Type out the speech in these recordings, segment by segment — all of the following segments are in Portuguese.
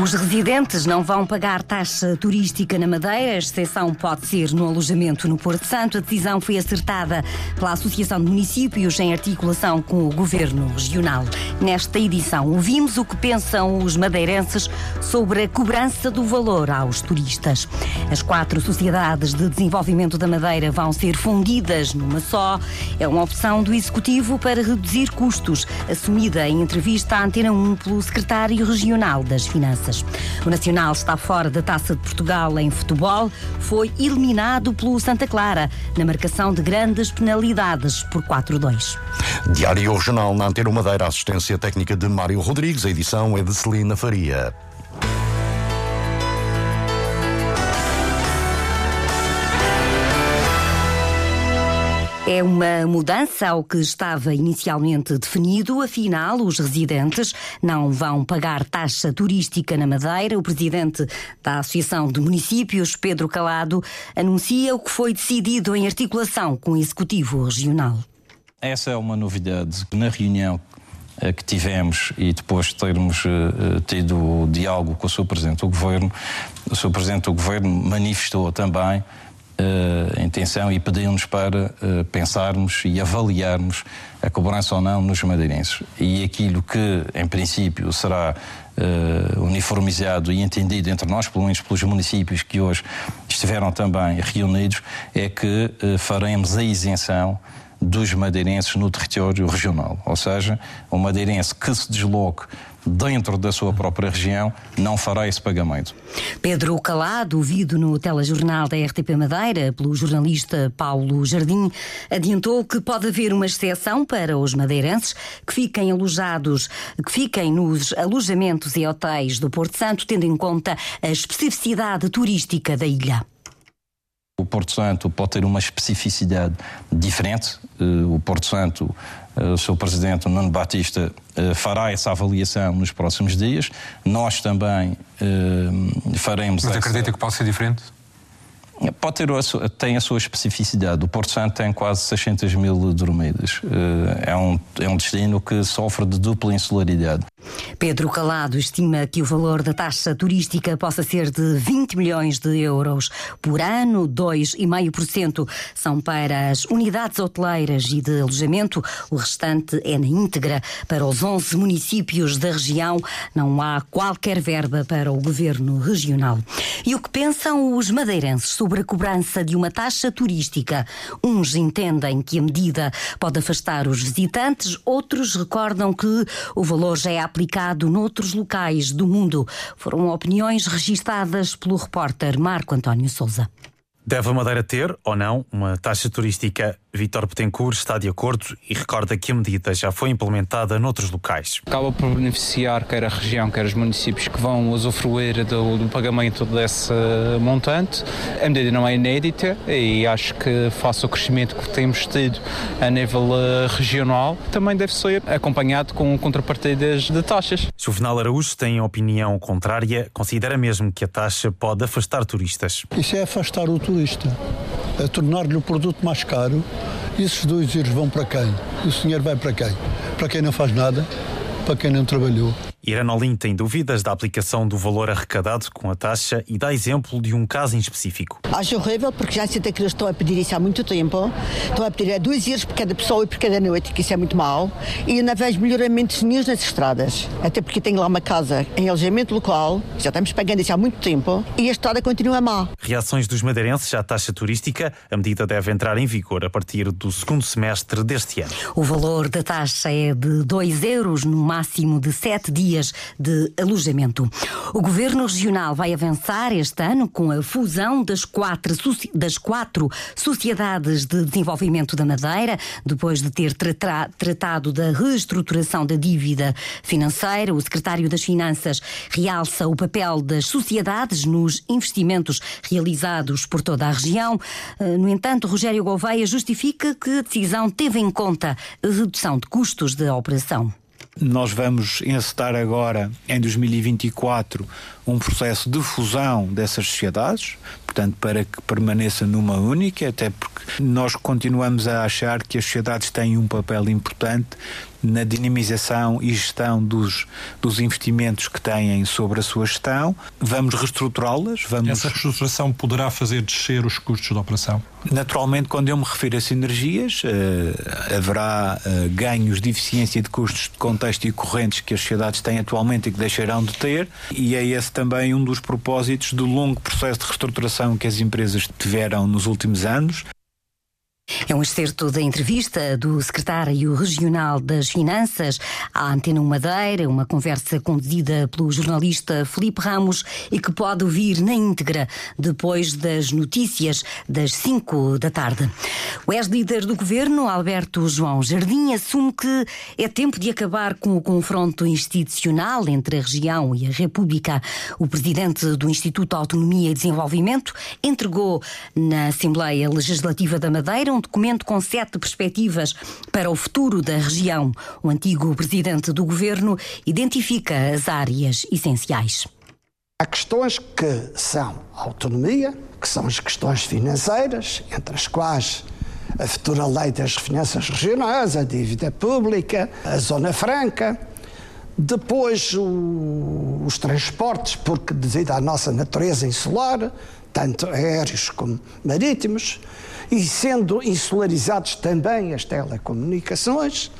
Os residentes não vão pagar taxa turística na Madeira, a exceção pode ser no alojamento no Porto Santo. A decisão foi acertada pela Associação de Municípios em articulação com o Governo Regional. Nesta edição, ouvimos o que pensam os madeirenses sobre a cobrança do valor aos turistas. As quatro sociedades de desenvolvimento da Madeira vão ser fundidas numa só. É uma opção do Executivo para reduzir custos, assumida em entrevista à Antena 1 pelo Secretário Regional das Finanças. O Nacional está fora da Taça de Portugal em futebol, foi eliminado pelo Santa Clara na marcação de grandes penalidades por 4-2. Diário Regional na Antena Madeira, assistência técnica de Mário Rodrigues, a edição é de Celina Faria. É uma mudança ao que estava inicialmente definido. Afinal, os residentes não vão pagar taxa turística na Madeira. O presidente da Associação de Municípios, Pedro Calado, anuncia o que foi decidido em articulação com o Executivo Regional. Essa é uma novidade. Na reunião eh, que tivemos e depois de termos uh, tido diálogo com o Sr. Presidente do Governo, o Sr. Presidente do Governo manifestou também uh, intenção e pediu-nos para uh, pensarmos e avaliarmos a cobrança ou não nos madeirenses. E aquilo que, em princípio, será uh, uniformizado e entendido entre nós, pelo menos pelos municípios que hoje estiveram também reunidos, é que faremos a isenção dos madeirenses no território regional. Ou seja, um madeirense que se desloque dentro da sua própria região, não fará esse pagamento. Pedro Calado, ouvido no telejornal da RTP Madeira pelo jornalista Paulo Jardim, adiantou que pode haver uma exceção para os madeirenses que fiquem alojados, que fiquem nos alojamentos e hotéis do Porto Santo, tendo em conta a especificidade turística da ilha. O Porto Santo pode ter uma especificidade diferente. Eh, o Porto Santo, eh, o seu presidente Nuno Batista eh, fará essa avaliação nos próximos dias. Nós também faremos. Mas acredita essa... que pode ser diferente? Pode ter tem a sua especificidade. O Porto Santo tem quase 600 mil dormidas. É um, é um destino que sofre de dupla insularidade. Pedro Calado estima que o valor da taxa turística possa ser de 20 milhões de euros por ano, 2,5% são para as unidades hoteleiras e de alojamento, o restante é na íntegra para os 11 municípios da região. Não há qualquer verba para o governo regional. E o que pensam os madeirenses sobre a cobrança de uma taxa turística? Uns entendem que a medida pode afastar os visitantes, outros recordam que o valor já é aplicado noutros locais do mundo. Foram opiniões registadas pelo repórter Marco António Souza. Deve a Madeira ter, ou não, uma taxa turística Vítor Betancourt está de acordo e recorda que a medida já foi implementada noutros locais. Acaba por beneficiar quer a região, quer os municípios que vão usufruir do, do pagamento desse montante. A medida não é inédita e acho que, face ao crescimento que temos tido a nível eh, regional, também deve ser acompanhado com contrapartidas de taxas. Juvenal Araújo tem opinião contrária, considera mesmo que a taxa pode afastar turistas. Isso é afastar o turista a tornar-lhe o produto mais caro, esses dois euros vão para quem? O dinheiro vai para quem? Para quem não faz nada, para quem não trabalhou. Irana Olim tem dúvidas da aplicação do valor arrecadado com a taxa e dá exemplo de um caso em específico. Acho horrível porque já sei que eles estão a pedir isso há muito tempo. Estão a pedir a dois euros por cada pessoa e por cada noite, que isso é muito mau. E não vejo melhoramentos nenhum nas estradas. Até porque tenho lá uma casa em alojamento local, já estamos pagando isso há muito tempo, e a estrada continua má. Reações dos madeirenses à taxa turística. A medida deve entrar em vigor a partir do segundo semestre deste ano. O valor da taxa é de 2 euros no máximo de 7 dias dias de alojamento. O Governo Regional vai avançar este ano com a fusão das quatro, das quatro Sociedades de Desenvolvimento da Madeira, depois de ter tra tratado da reestruturação da dívida financeira. O Secretário das Finanças realça o papel das sociedades nos investimentos realizados por toda a região. Eh, no entanto, Rogério Gouveia justifica que a decisão teve em conta a redução de custos da operação. Nós vamos encetar agora, em 2024, um processo de fusão dessas sociedades, portanto, para que permaneça numa única, até porque nós continuamos a achar que as sociedades têm um papel importante na dinamização e gestão dos, dos investimentos que têm sobre a sua gestão. Vamos reestruturá-las. Vamos... Essa reestruturação poderá fazer descer os custos da operação? Naturalmente, quando eu me refiro a sinergias, uh, haverá uh, ganhos de eficiência de custos de contexto e correntes que as sociedades têm atualmente e que deixarão de ter, e é esse também um dos propósitos do longo processo de reestruturação que as empresas tiveram nos últimos anos. É um excerto da entrevista do secretário regional das Finanças à Antena Madeira, uma conversa conduzida pelo jornalista Felipe Ramos e que pode ouvir na íntegra depois das notícias das 5 da tarde. O ex-líder do governo, Alberto João Jardim, assume que é tempo de acabar com o confronto institucional entre a região e a República. O presidente do Instituto Autonomia e Desenvolvimento entregou na Assembleia Legislativa da Madeira um documento com sete perspectivas para o futuro da região. O antigo presidente do governo identifica as áreas essenciais. Há questões que são autonomia, que são as questões financeiras, entre as quais a futura lei das finanças regionais, a dívida pública, a zona franca. Depois o, os transportes, porque devido à nossa natureza insular, tanto aéreos como marítimos, e sendo insularizados também as telecomunicações.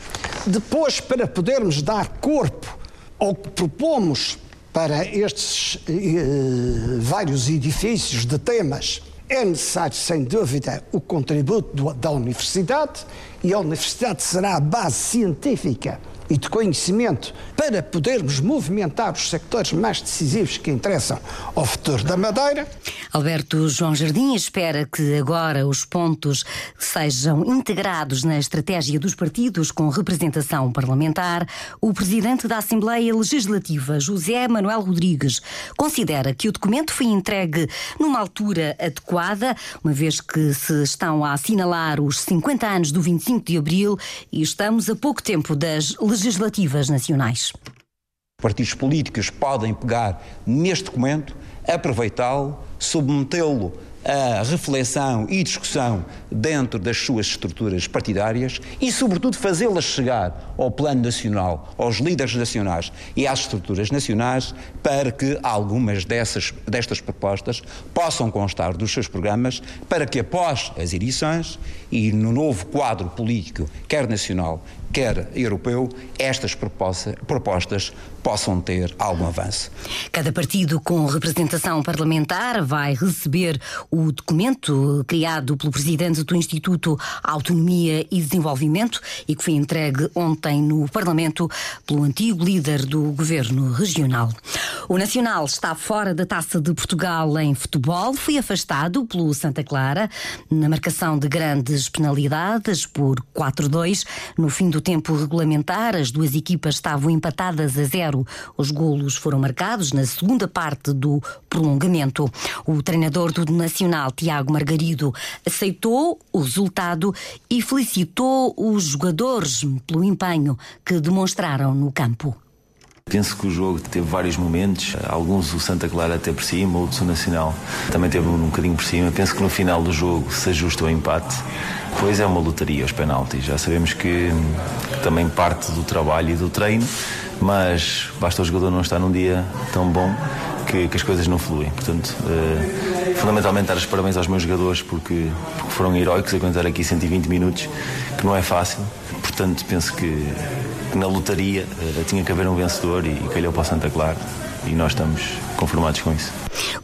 Depois, para podermos dar corpo ao que propomos para estes eh, vários edifícios de temas, é necessário, sem dúvida, o contributo do, da universidade, e a universidade será a base científica e de conhecimento para podermos movimentar os sectores mais decisivos que interessam ao futuro da Madeira. Alberto João Jardim espera que agora os pontos sejam integrados na estratégia dos partidos com representação parlamentar. O presidente da Assembleia Legislativa, José Manuel Rodrigues, considera que o documento foi entregue numa altura adequada, uma vez que se estão a assinalar os 50 anos do 25 de abril e estamos a pouco tempo das legislativas nacionais. Partidos políticos podem pegar neste documento, aproveitá-lo, submetê-lo a reflexão e discussão dentro das suas estruturas partidárias e, sobretudo, fazê-las chegar ao plano nacional, aos líderes nacionais e às estruturas nacionais, para que algumas dessas, destas propostas possam constar dos seus programas, para que após as eleições e no novo quadro político, quer nacional, quer europeu, estas propostas possam ter algum avanço. Cada partido com representação parlamentar vai receber o documento criado pelo presidente do Instituto Autonomia e Desenvolvimento e que foi entregue ontem no Parlamento pelo antigo líder do governo regional. O Nacional está fora da Taça de Portugal em futebol, foi afastado pelo Santa Clara na marcação de grandes penalidades por 4-2 no fim do tempo regulamentar. As duas equipas estavam empatadas a zero. Os golos foram marcados na segunda parte do prolongamento. O treinador do Nacional, Tiago Margarido, aceitou o resultado e felicitou os jogadores pelo empenho que demonstraram no campo. Penso que o jogo teve vários momentos, alguns o Santa Clara até por cima, outros o Nacional também teve um bocadinho por cima. Penso que no final do jogo se ajusta o empate. Pois é uma lotaria os penaltis. Já sabemos que também parte do trabalho e do treino, mas basta o jogador não estar num dia tão bom que, que as coisas não fluem. Portanto, uh, fundamentalmente dar os parabéns aos meus jogadores porque, porque foram heróicos aguentar aqui 120 minutos, que não é fácil. Portanto, penso que na lotaria uh, tinha que haver um vencedor e, e calhou para o Santa Clara e nós estamos conformados com isso.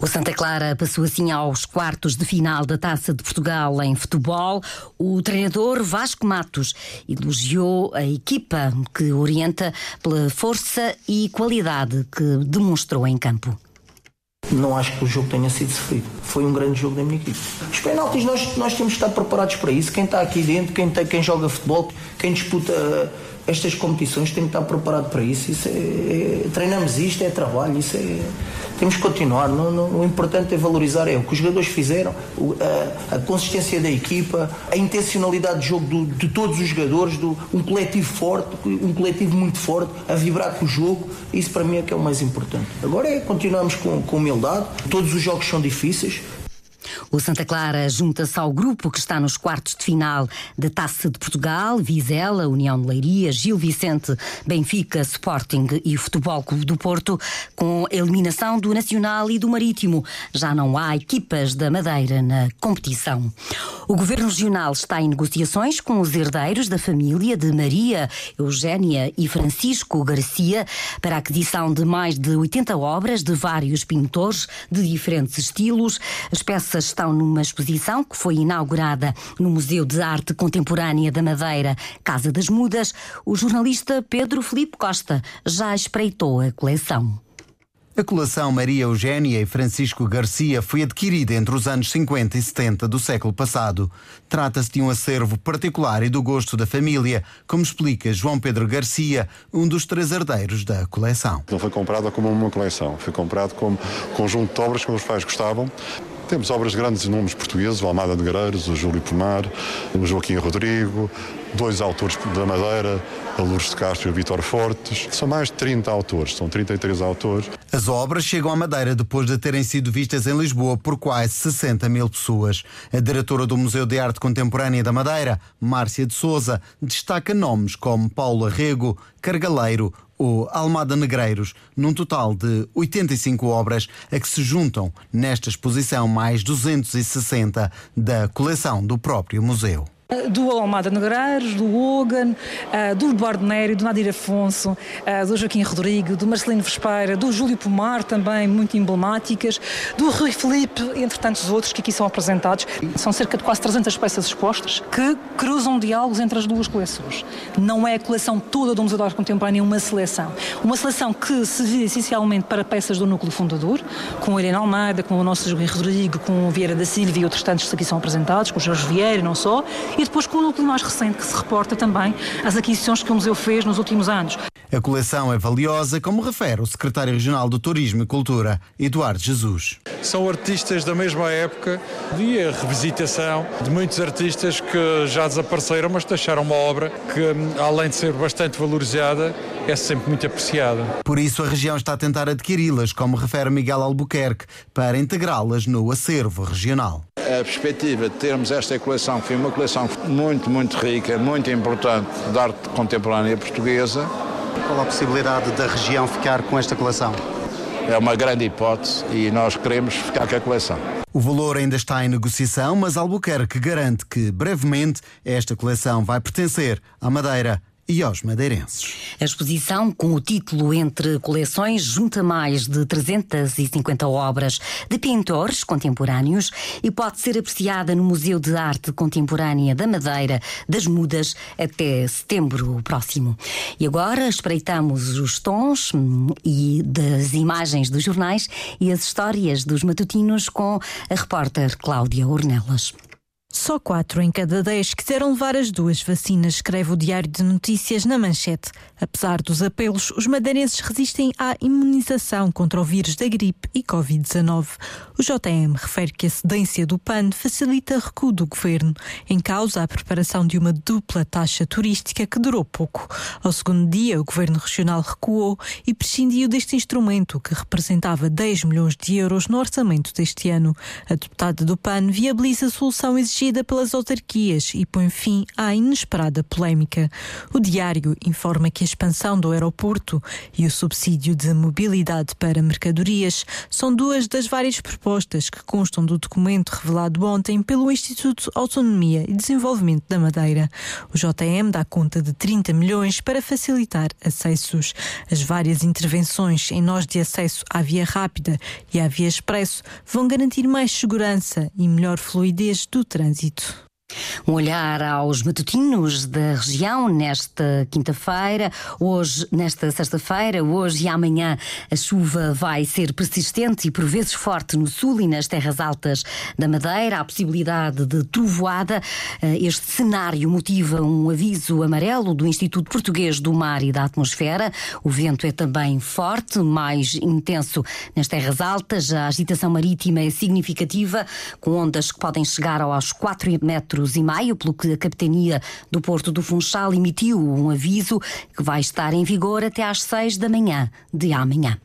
O Santa Clara passou assim aos quartos de final da Taça de Portugal em futebol. O treinador Vasco Matos elogiou a equipa que orienta pela força e qualidade que demonstrou em campo. Não acho que o jogo tenha sido sofrido. Foi um grande jogo da minha equipe. Os penaltis, nós, nós temos de estar preparados para isso. Quem está aqui dentro, quem, quem joga futebol, quem disputa estas competições têm que estar preparado para isso. isso é, é, treinamos isto, é trabalho, isso é, temos que continuar. Não, não, o importante é valorizar é o que os jogadores fizeram, a, a consistência da equipa, a intencionalidade de jogo do, de todos os jogadores, do, um coletivo forte, um coletivo muito forte, a vibrar com o jogo. Isso para mim é que é o mais importante. Agora é continuarmos com, com humildade. Todos os jogos são difíceis. O Santa Clara junta-se ao grupo que está nos quartos de final da Taça de Portugal, Vizela, União de Leiria, Gil Vicente, Benfica, Sporting e Futebol Clube do Porto, com a eliminação do Nacional e do Marítimo. Já não há equipas da Madeira na competição. O Governo Regional está em negociações com os herdeiros da família de Maria, Eugénia e Francisco Garcia para a aquisição de mais de 80 obras de vários pintores de diferentes estilos. As peças estão numa exposição que foi inaugurada no Museu de Arte Contemporânea da Madeira, Casa das Mudas. O jornalista Pedro Felipe Costa já espreitou a coleção. A coleção Maria Eugénia e Francisco Garcia foi adquirida entre os anos 50 e 70 do século passado. Trata-se de um acervo particular e do gosto da família, como explica João Pedro Garcia, um dos três herdeiros da coleção. Não foi comprada como uma coleção, foi comprado como conjunto de obras que os pais gostavam temos obras de grandes nomes portugueses, o Almada de Guerreiros, o Júlio Pomar, o Joaquim Rodrigo, dois autores da Madeira, a Lourdes de Castro e o Vitor Fortes. São mais de 30 autores, são 33 autores. As obras chegam à Madeira depois de terem sido vistas em Lisboa por quase 60 mil pessoas. A diretora do Museu de Arte Contemporânea da Madeira, Márcia de Souza, destaca nomes como Paulo Arrego, Cargaleiro, ou Almada Negreiros, num total de 85 obras a que se juntam nesta exposição mais 260 da coleção do próprio museu do Almada Negreiros, do Hogan, uh, do Bordeneri, do Nadir Afonso, uh, do Joaquim Rodrigo, do Marcelino Vespeira, do Júlio Pomar, também muito emblemáticas, do Rui Felipe, entre tantos outros que aqui são apresentados. São cerca de quase 300 peças expostas que cruzam diálogos entre as duas coleções. Não é a coleção toda do Museu de Arte Contemporânea, uma seleção. Uma seleção que se vê essencialmente para peças do núcleo fundador, com a Helena Almeida, com o nosso Joaquim Rodrigo, com o Vieira da Silva e outros tantos que aqui são apresentados, com o Jorge Vieira, não só, e depois com o núcleo mais recente que se reporta também às aquisições que o museu fez nos últimos anos. A coleção é valiosa, como refere o secretário regional do Turismo e Cultura, Eduardo Jesus. São artistas da mesma época e a revisitação de muitos artistas que já desapareceram, mas deixaram uma obra que, além de ser bastante valorizada, é sempre muito apreciada. Por isso, a região está a tentar adquiri-las, como refere Miguel Albuquerque, para integrá-las no acervo regional a perspectiva de termos esta coleção, que foi uma coleção muito, muito rica, muito importante de arte contemporânea portuguesa. Qual a possibilidade da região ficar com esta coleção? É uma grande hipótese e nós queremos ficar com a coleção. O valor ainda está em negociação, mas Albuquerque garante que, brevemente, esta coleção vai pertencer à Madeira e aos madeirenses. A exposição, com o título Entre Coleções, junta mais de 350 obras de pintores contemporâneos e pode ser apreciada no Museu de Arte Contemporânea da Madeira das Mudas até setembro próximo. E agora espreitamos os tons hum, e das imagens dos jornais e as histórias dos matutinos com a repórter Cláudia Ornelas. Só quatro em cada dez quiseram levar as duas vacinas, escreve o Diário de Notícias na manchete. Apesar dos apelos, os madeirenses resistem à imunização contra o vírus da gripe e Covid-19. O JM refere que a cedência do PAN facilita recuo do governo, em causa a preparação de uma dupla taxa turística que durou pouco. Ao segundo dia, o governo regional recuou e prescindiu deste instrumento, que representava 10 milhões de euros no orçamento deste ano. A deputada do PAN viabiliza a solução exigida exigida pelas autarquias e põe fim à inesperada polémica. O diário informa que a expansão do aeroporto e o subsídio de mobilidade para mercadorias são duas das várias propostas que constam do documento revelado ontem pelo Instituto Autonomia e Desenvolvimento da Madeira. O JM dá conta de 30 milhões para facilitar acessos. As várias intervenções em nós de acesso à via rápida e à via expresso vão garantir mais segurança e melhor fluidez do trânsito trânsito. Um olhar aos matutinos da região nesta quinta-feira, hoje, nesta sexta-feira, hoje e amanhã a chuva vai ser persistente e por vezes forte no sul e nas terras altas da Madeira. Há possibilidade de trovoada. Eh, este cenário motiva um aviso amarelo do Instituto Português do Mar e da Atmosfera. O vento é também forte, mais intenso nas terras altas. A agitação marítima é significativa, com ondas que podem chegar aos 4 metros metros e meio, pelo que a Capitania do Porto do Funchal emitiu um aviso que vai estar em vigor até às seis da manhã de amanhã.